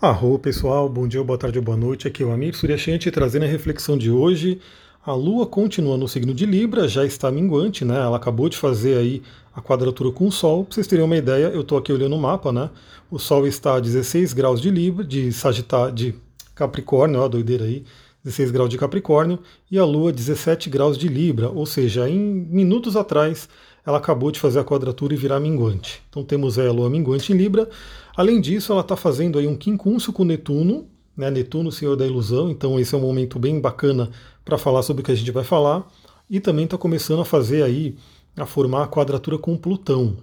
Arro pessoal, bom dia, boa tarde ou boa noite. Aqui é o Amir Suryashanti trazendo a reflexão de hoje. A Lua continua no signo de Libra, já está minguante, né? Ela acabou de fazer aí a quadratura com o Sol. Para vocês terem uma ideia, eu estou aqui olhando o mapa, né? O Sol está a 16 graus de Libra, de Sagitário, de Capricórnio, ó, a doideira aí, 16 graus de Capricórnio, e a Lua 17 graus de Libra, ou seja, em minutos atrás ela acabou de fazer a quadratura e virar minguante. Então temos aí a Lua minguante em Libra. Além disso, ela está fazendo aí um quincúncio com Netuno, né? Netuno, Senhor da Ilusão, então esse é um momento bem bacana para falar sobre o que a gente vai falar. E também está começando a fazer aí, a formar a quadratura com Plutão.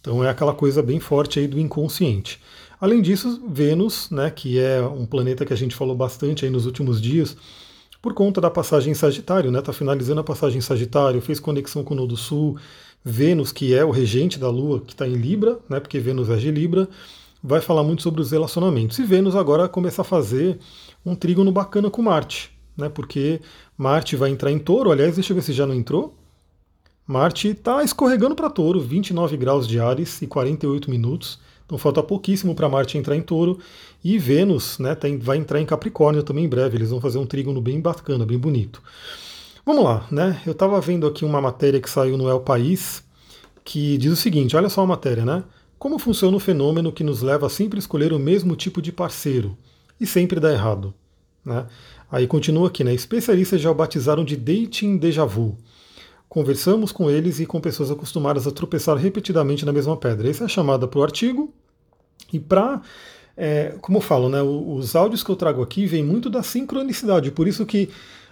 Então é aquela coisa bem forte aí do inconsciente. Além disso, Vênus, né, que é um planeta que a gente falou bastante aí nos últimos dias, por conta da passagem em Sagitário, né? Tá finalizando a passagem em Sagitário, fez conexão com o Nodo Sul, Vênus, que é o regente da Lua, que está em Libra, né? Porque Vênus é de Libra, vai falar muito sobre os relacionamentos. E Vênus agora começa a fazer um trígono bacana com Marte, né? Porque Marte vai entrar em Touro. Aliás, deixa eu ver se já não entrou. Marte está escorregando para Touro, 29 graus de Ares e 48 minutos. Então falta pouquíssimo para Marte entrar em Touro. E Vênus né, tem, vai entrar em Capricórnio também em breve. Eles vão fazer um trígono bem bacana, bem bonito. Vamos lá, né? Eu estava vendo aqui uma matéria que saiu no El País que diz o seguinte: olha só a matéria, né? Como funciona o fenômeno que nos leva a sempre escolher o mesmo tipo de parceiro e sempre dá errado? Né? Aí continua aqui, né? Especialistas já o batizaram de dating déjà vu. Conversamos com eles e com pessoas acostumadas a tropeçar repetidamente na mesma pedra. Essa é a chamada para o artigo. E para, é, como eu falo, né, os áudios que eu trago aqui vêm muito da sincronicidade. Por isso que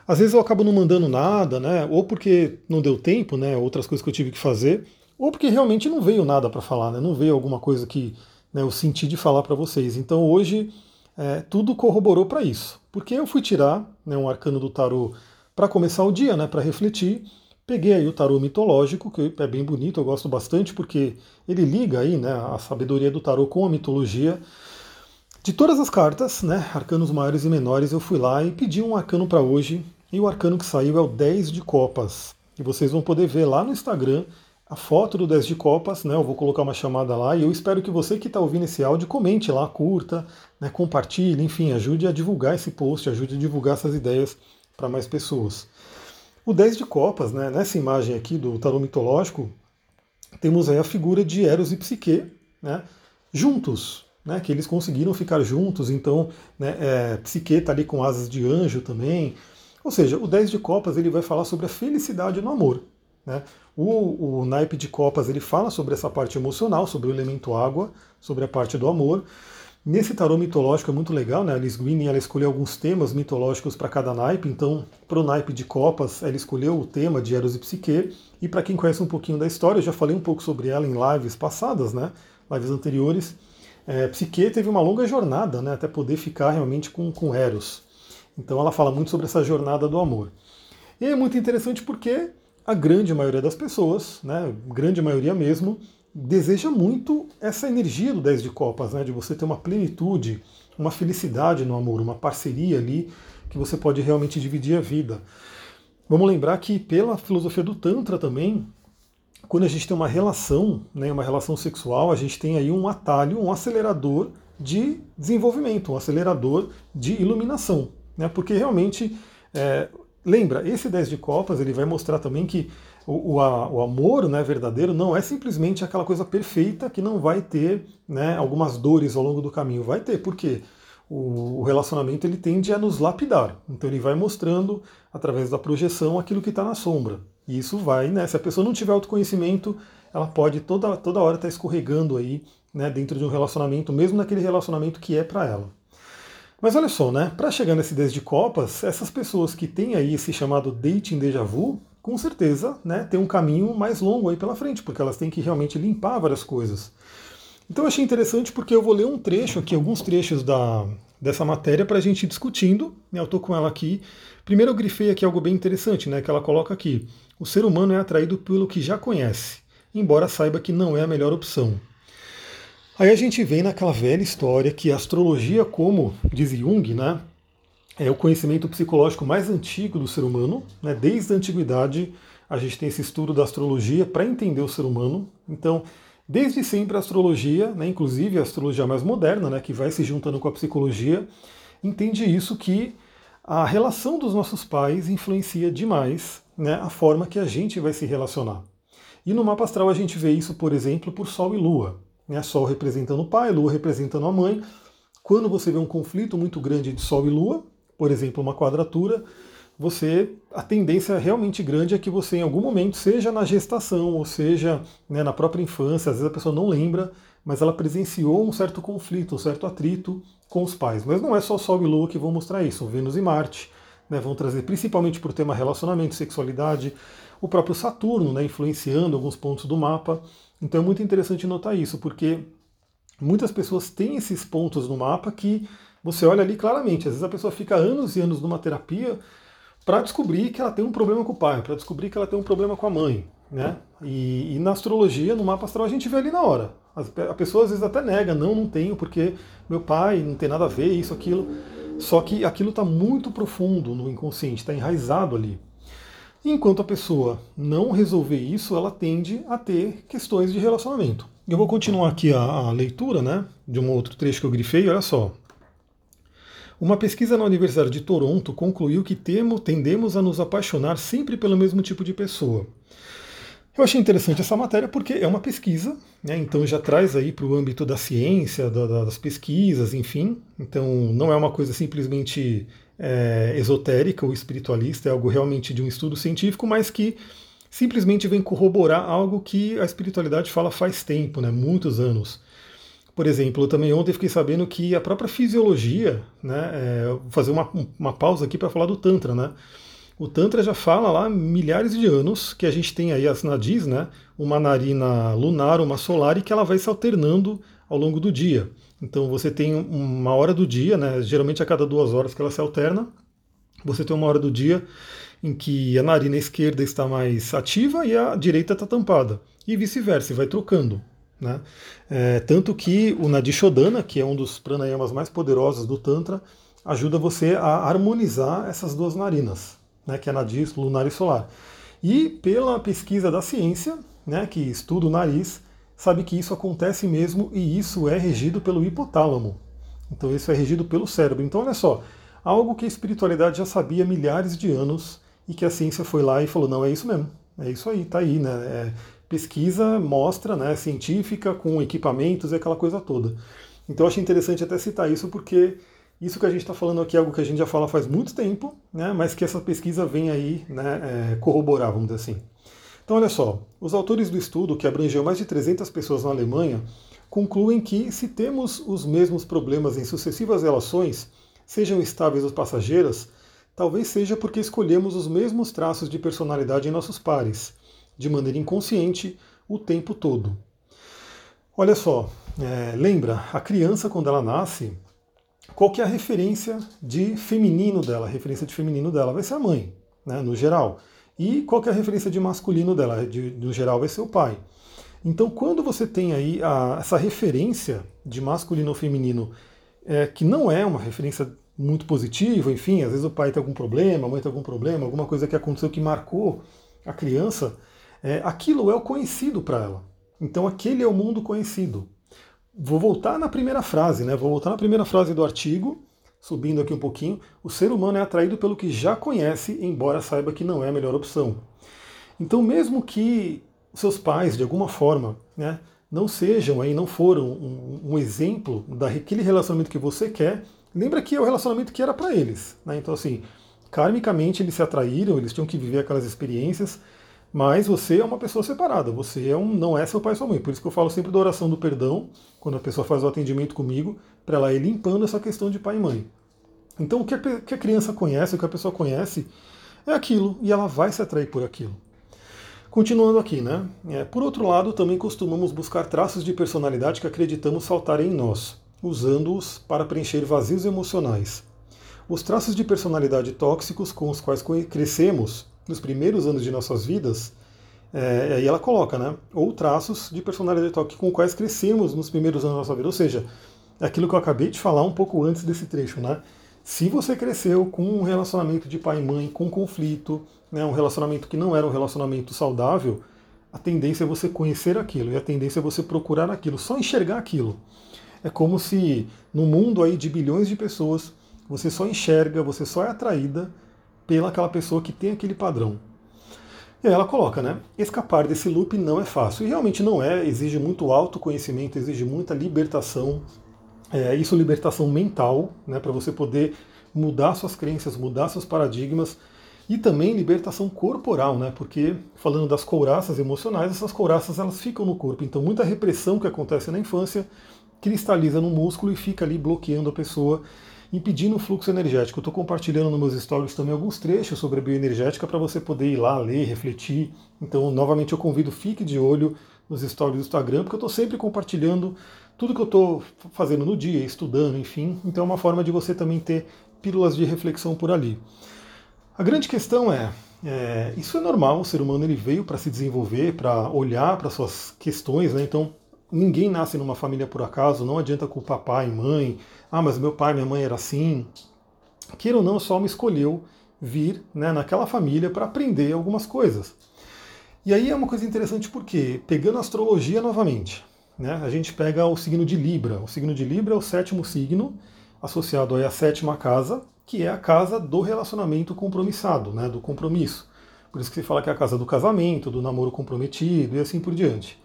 às vezes eu acabo não mandando nada, né? Ou porque não deu tempo, né? Outras coisas que eu tive que fazer, ou porque realmente não veio nada para falar, né? Não veio alguma coisa que né, eu senti de falar para vocês. Então hoje é, tudo corroborou para isso. Porque eu fui tirar né, um arcano do tarô para começar o dia, né? Para refletir. Peguei aí o tarô mitológico, que é bem bonito, eu gosto bastante, porque ele liga aí né, a sabedoria do tarô com a mitologia. De todas as cartas, né, arcanos maiores e menores, eu fui lá e pedi um arcano para hoje, e o arcano que saiu é o 10 de copas. E vocês vão poder ver lá no Instagram a foto do 10 de copas, né? Eu vou colocar uma chamada lá e eu espero que você que está ouvindo esse áudio comente lá, curta, né, compartilhe, enfim, ajude a divulgar esse post, ajude a divulgar essas ideias para mais pessoas. O 10 de copas, né, nessa imagem aqui do tarô mitológico, temos aí a figura de Eros e Psique, né, juntos, né, que eles conseguiram ficar juntos, então né, é, Psique está ali com asas de anjo também, ou seja, o 10 de copas ele vai falar sobre a felicidade no amor. Né? O, o naipe de copas ele fala sobre essa parte emocional, sobre o elemento água, sobre a parte do amor. Nesse tarô mitológico é muito legal, né? A Alice Green ela escolheu alguns temas mitológicos para cada naipe, então para o naipe de copas ela escolheu o tema de Eros e Psique, e para quem conhece um pouquinho da história, eu já falei um pouco sobre ela em lives passadas, né? lives anteriores, é, Psique teve uma longa jornada né? até poder ficar realmente com, com Eros. Então ela fala muito sobre essa jornada do amor. E é muito interessante porque a grande maioria das pessoas, né, grande maioria mesmo, deseja muito essa energia do 10 de copas, né, de você ter uma plenitude, uma felicidade no amor, uma parceria ali que você pode realmente dividir a vida. Vamos lembrar que pela filosofia do Tantra também, quando a gente tem uma relação, né, uma relação sexual, a gente tem aí um atalho, um acelerador de desenvolvimento, um acelerador de iluminação né? porque realmente, é, lembra, esse 10 de copas ele vai mostrar também que o, o, a, o, amor né, verdadeiro não é simplesmente aquela coisa perfeita que não vai ter né, algumas dores ao longo do caminho. Vai ter, porque o, o relacionamento ele tende a nos lapidar. Então ele vai mostrando, através da projeção, aquilo que está na sombra. E isso vai, né? Se a pessoa não tiver autoconhecimento, ela pode toda, toda hora estar tá escorregando aí né, dentro de um relacionamento, mesmo naquele relacionamento que é para ela. Mas olha só, né? Para chegar nesse 10 de copas, essas pessoas que têm aí esse chamado dating déjà vu, com certeza, né, tem um caminho mais longo aí pela frente, porque elas têm que realmente limpar várias coisas. Então eu achei interessante porque eu vou ler um trecho aqui, alguns trechos da, dessa matéria para a gente ir discutindo. Né? Eu estou com ela aqui. Primeiro eu grifei aqui algo bem interessante, né? Que ela coloca aqui: o ser humano é atraído pelo que já conhece, embora saiba que não é a melhor opção. Aí a gente vem naquela velha história que a astrologia, como diz Jung, né, é o conhecimento psicológico mais antigo do ser humano. Né, desde a antiguidade a gente tem esse estudo da astrologia para entender o ser humano. Então Desde sempre a astrologia, né, inclusive a astrologia mais moderna, né, que vai se juntando com a psicologia, entende isso que a relação dos nossos pais influencia demais né, a forma que a gente vai se relacionar. E no mapa astral a gente vê isso, por exemplo, por Sol e Lua. Né? Sol representando o pai, Lua representando a mãe. Quando você vê um conflito muito grande de Sol e Lua, por exemplo, uma quadratura, você a tendência realmente grande é que você em algum momento, seja na gestação, ou seja né, na própria infância, às vezes a pessoa não lembra, mas ela presenciou um certo conflito, um certo atrito com os pais. Mas não é só Sol e Lua que vão mostrar isso, Vênus e Marte né, vão trazer principalmente por tema relacionamento, sexualidade, o próprio Saturno né, influenciando alguns pontos do mapa. Então é muito interessante notar isso, porque muitas pessoas têm esses pontos no mapa que você olha ali claramente. Às vezes a pessoa fica anos e anos numa terapia para descobrir que ela tem um problema com o pai, para descobrir que ela tem um problema com a mãe. Né? E, e, na astrologia, no mapa astral, a gente vê ali na hora. A pessoa às vezes até nega, não, não tenho, porque meu pai não tem nada a ver, isso, aquilo. Só que aquilo está muito profundo no inconsciente, está enraizado ali. Enquanto a pessoa não resolver isso, ela tende a ter questões de relacionamento. Eu vou continuar aqui a, a leitura né, de um outro trecho que eu grifei, olha só. Uma pesquisa na Universidade de Toronto concluiu que temo, tendemos a nos apaixonar sempre pelo mesmo tipo de pessoa. Eu achei interessante essa matéria porque é uma pesquisa, né, então já traz aí para o âmbito da ciência, da, das pesquisas, enfim. Então não é uma coisa simplesmente é, esotérica ou espiritualista, é algo realmente de um estudo científico, mas que simplesmente vem corroborar algo que a espiritualidade fala faz tempo, né, muitos anos. Por exemplo, eu também ontem fiquei sabendo que a própria fisiologia, né, é, vou fazer uma, uma pausa aqui para falar do Tantra, né? O Tantra já fala lá milhares de anos que a gente tem aí as nadis, né? Uma narina lunar, uma solar, e que ela vai se alternando ao longo do dia. Então você tem uma hora do dia, né? Geralmente a cada duas horas que ela se alterna. Você tem uma hora do dia em que a narina esquerda está mais ativa e a direita está tampada. E vice-versa, vai trocando. Né? É, tanto que o Nadi Shodana, que é um dos pranayamas mais poderosos do Tantra, ajuda você a harmonizar essas duas narinas né, que é nariz, lunar e solar. E pela pesquisa da ciência, né, que estuda o nariz, sabe que isso acontece mesmo e isso é regido pelo hipotálamo. Então isso é regido pelo cérebro. Então olha só, algo que a espiritualidade já sabia há milhares de anos e que a ciência foi lá e falou, não, é isso mesmo, é isso aí, tá aí, né? É, pesquisa mostra, né, científica, com equipamentos e aquela coisa toda. Então eu achei interessante até citar isso porque isso que a gente está falando aqui é algo que a gente já fala faz muito tempo, né, mas que essa pesquisa vem aí né, é, corroborar, vamos dizer assim. Então, olha só, os autores do estudo, que abrangeu mais de 300 pessoas na Alemanha, concluem que se temos os mesmos problemas em sucessivas relações, sejam estáveis ou passageiras, talvez seja porque escolhemos os mesmos traços de personalidade em nossos pares, de maneira inconsciente, o tempo todo. Olha só, é, lembra, a criança quando ela nasce, qual que é a referência de feminino dela? A referência de feminino dela vai ser a mãe, né, no geral. E qual que é a referência de masculino dela? De, no geral vai ser o pai. Então, quando você tem aí a, essa referência de masculino ou feminino, é, que não é uma referência muito positiva, enfim, às vezes o pai tem algum problema, a mãe tem algum problema, alguma coisa que aconteceu que marcou a criança, é, aquilo é o conhecido para ela. Então, aquele é o mundo conhecido. Vou voltar na primeira frase, né? Vou voltar na primeira frase do artigo, subindo aqui um pouquinho. O ser humano é atraído pelo que já conhece, embora saiba que não é a melhor opção. Então, mesmo que seus pais, de alguma forma, né, não sejam aí, não foram um, um exemplo daquele relacionamento que você quer, lembra que é o relacionamento que era para eles. Né? Então, assim, karmicamente eles se atraíram, eles tinham que viver aquelas experiências, mas você é uma pessoa separada, você é um, não é seu pai e sua mãe. Por isso que eu falo sempre da oração do perdão, quando a pessoa faz o atendimento comigo, para ela ir limpando essa questão de pai e mãe. Então o que a, que a criança conhece, o que a pessoa conhece, é aquilo, e ela vai se atrair por aquilo. Continuando aqui, né? É, por outro lado, também costumamos buscar traços de personalidade que acreditamos faltarem em nós, usando-os para preencher vazios emocionais. Os traços de personalidade tóxicos com os quais crescemos nos primeiros anos de nossas vidas, é, aí ela coloca, né? Ou traços de personalidade toque com quais crescemos nos primeiros anos da nossa vida. Ou seja, é aquilo que eu acabei de falar um pouco antes desse trecho, né? Se você cresceu com um relacionamento de pai e mãe, com conflito, né, um relacionamento que não era um relacionamento saudável, a tendência é você conhecer aquilo e a tendência é você procurar aquilo, só enxergar aquilo. É como se no mundo aí de bilhões de pessoas, você só enxerga, você só é atraída pela aquela pessoa que tem aquele padrão. E aí ela coloca, né? Escapar desse loop não é fácil. E realmente não é, exige muito autoconhecimento, exige muita libertação. É, isso libertação mental, né? Para você poder mudar suas crenças, mudar seus paradigmas e também libertação corporal, né? Porque falando das couraças emocionais, essas couraças elas ficam no corpo. Então muita repressão que acontece na infância cristaliza no músculo e fica ali bloqueando a pessoa, impedindo o fluxo energético. Eu estou compartilhando nos meus stories também alguns trechos sobre a bioenergética para você poder ir lá ler, refletir. Então, novamente, eu convido, fique de olho nos stories do Instagram, porque eu estou sempre compartilhando tudo que eu estou fazendo no dia, estudando, enfim. Então, é uma forma de você também ter pílulas de reflexão por ali. A grande questão é, é isso é normal, o ser humano ele veio para se desenvolver, para olhar para suas questões, né? Então, ninguém nasce numa família por acaso, não adianta culpar pai mãe, ah, mas meu pai, minha mãe era assim. Queira ou não, só me escolheu vir né, naquela família para aprender algumas coisas. E aí é uma coisa interessante porque, pegando a astrologia novamente, né, a gente pega o signo de Libra. O signo de Libra é o sétimo signo, associado à sétima casa, que é a casa do relacionamento compromissado, né, do compromisso. Por isso que se fala que é a casa do casamento, do namoro comprometido e assim por diante.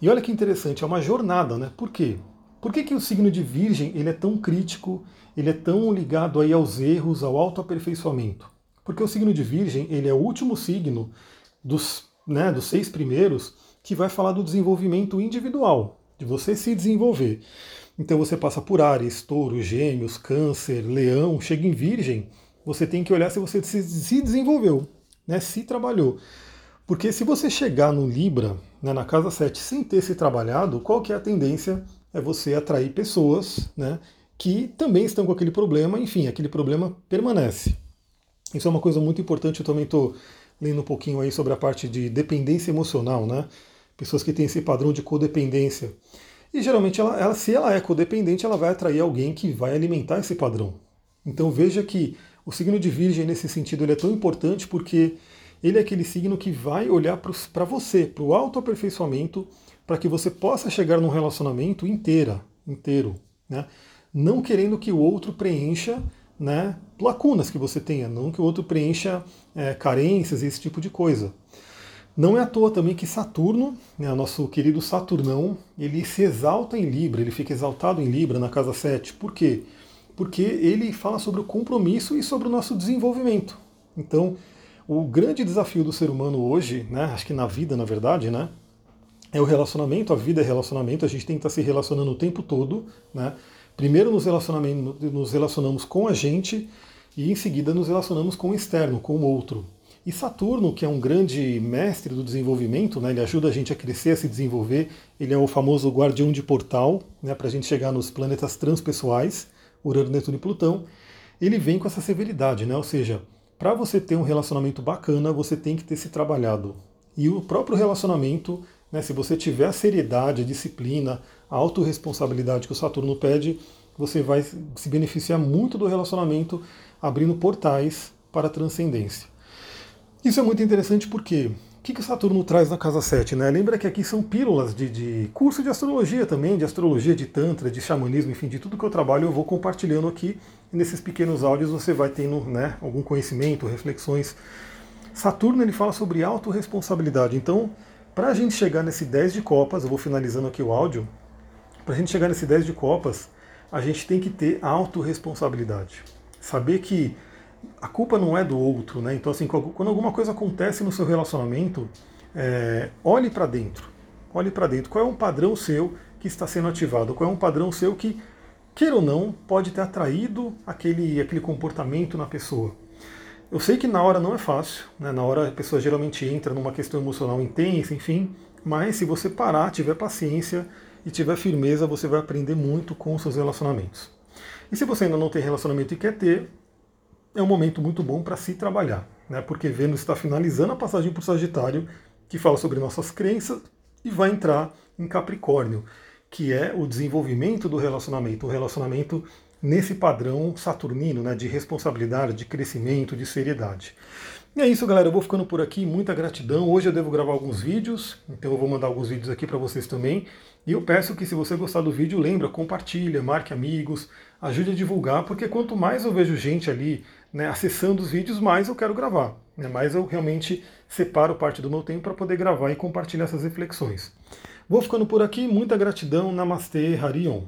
E olha que interessante, é uma jornada, né? Por quê? Por que, que o signo de Virgem ele é tão crítico, ele é tão ligado aí aos erros, ao autoaperfeiçoamento? Porque o signo de Virgem ele é o último signo dos, né, dos seis primeiros que vai falar do desenvolvimento individual, de você se desenvolver. Então você passa por Ares, Touro, Gêmeos, Câncer, Leão, chega em Virgem, você tem que olhar se você se desenvolveu, né, se trabalhou. Porque se você chegar no Libra, né, na casa 7, sem ter se trabalhado, qual que é a tendência? É você atrair pessoas né, que também estão com aquele problema, enfim, aquele problema permanece. Isso é uma coisa muito importante, eu também estou lendo um pouquinho aí sobre a parte de dependência emocional, né? Pessoas que têm esse padrão de codependência. E geralmente, ela, ela, se ela é codependente, ela vai atrair alguém que vai alimentar esse padrão. Então veja que o signo de Virgem, nesse sentido, ele é tão importante porque ele é aquele signo que vai olhar para você, para o autoaperfeiçoamento, para que você possa chegar num relacionamento inteira, inteiro, né? Não querendo que o outro preencha né, lacunas que você tenha, não que o outro preencha é, carências, esse tipo de coisa. Não é à toa também que Saturno, né, nosso querido Saturnão, ele se exalta em Libra, ele fica exaltado em Libra na casa 7. Por quê? Porque ele fala sobre o compromisso e sobre o nosso desenvolvimento. Então, o grande desafio do ser humano hoje, né, acho que na vida, na verdade, né, é o relacionamento, a vida é relacionamento, a gente tem que estar se relacionando o tempo todo. Né? Primeiro nos, nos relacionamos com a gente e em seguida nos relacionamos com o externo, com o outro. E Saturno, que é um grande mestre do desenvolvimento, né, ele ajuda a gente a crescer, a se desenvolver, ele é o famoso guardião de portal, né, para a gente chegar nos planetas transpessoais, Urano, Netuno e Plutão, ele vem com essa severidade, né, ou seja, para você ter um relacionamento bacana, você tem que ter se trabalhado. E o próprio relacionamento, né, se você tiver a seriedade, a disciplina, a autorresponsabilidade que o Saturno pede, você vai se beneficiar muito do relacionamento, abrindo portais para a transcendência. Isso é muito interessante porque o que, que Saturno traz na casa 7? Né? Lembra que aqui são pílulas de, de, curso de astrologia também, de astrologia, de tantra, de xamanismo, enfim, de tudo que eu trabalho eu vou compartilhando aqui. E nesses pequenos áudios você vai tendo né, algum conhecimento, reflexões. Saturno ele fala sobre autorresponsabilidade. Então, para a gente chegar nesse 10 de copas, eu vou finalizando aqui o áudio, para a gente chegar nesse 10 de copas, a gente tem que ter autorresponsabilidade. Saber que a culpa não é do outro, né? Então, assim, quando alguma coisa acontece no seu relacionamento, é, olhe para dentro. Olhe para dentro. Qual é um padrão seu que está sendo ativado? Qual é um padrão seu que, queira ou não, pode ter atraído aquele, aquele comportamento na pessoa? Eu sei que na hora não é fácil, né? na hora a pessoa geralmente entra numa questão emocional intensa, enfim, mas se você parar, tiver paciência e tiver firmeza, você vai aprender muito com os seus relacionamentos. E se você ainda não tem relacionamento e quer ter, é um momento muito bom para se trabalhar, né? porque Vênus está finalizando a passagem por Sagitário, que fala sobre nossas crenças, e vai entrar em Capricórnio, que é o desenvolvimento do relacionamento, o relacionamento nesse padrão saturnino né, de responsabilidade, de crescimento, de seriedade. E é isso, galera. Eu vou ficando por aqui. Muita gratidão. Hoje eu devo gravar alguns vídeos, então eu vou mandar alguns vídeos aqui para vocês também. E eu peço que, se você gostar do vídeo, lembra, compartilha, marque amigos, ajude a divulgar, porque quanto mais eu vejo gente ali né, acessando os vídeos, mais eu quero gravar. Né, mais eu realmente separo parte do meu tempo para poder gravar e compartilhar essas reflexões. Vou ficando por aqui. Muita gratidão. Namastê, Harion.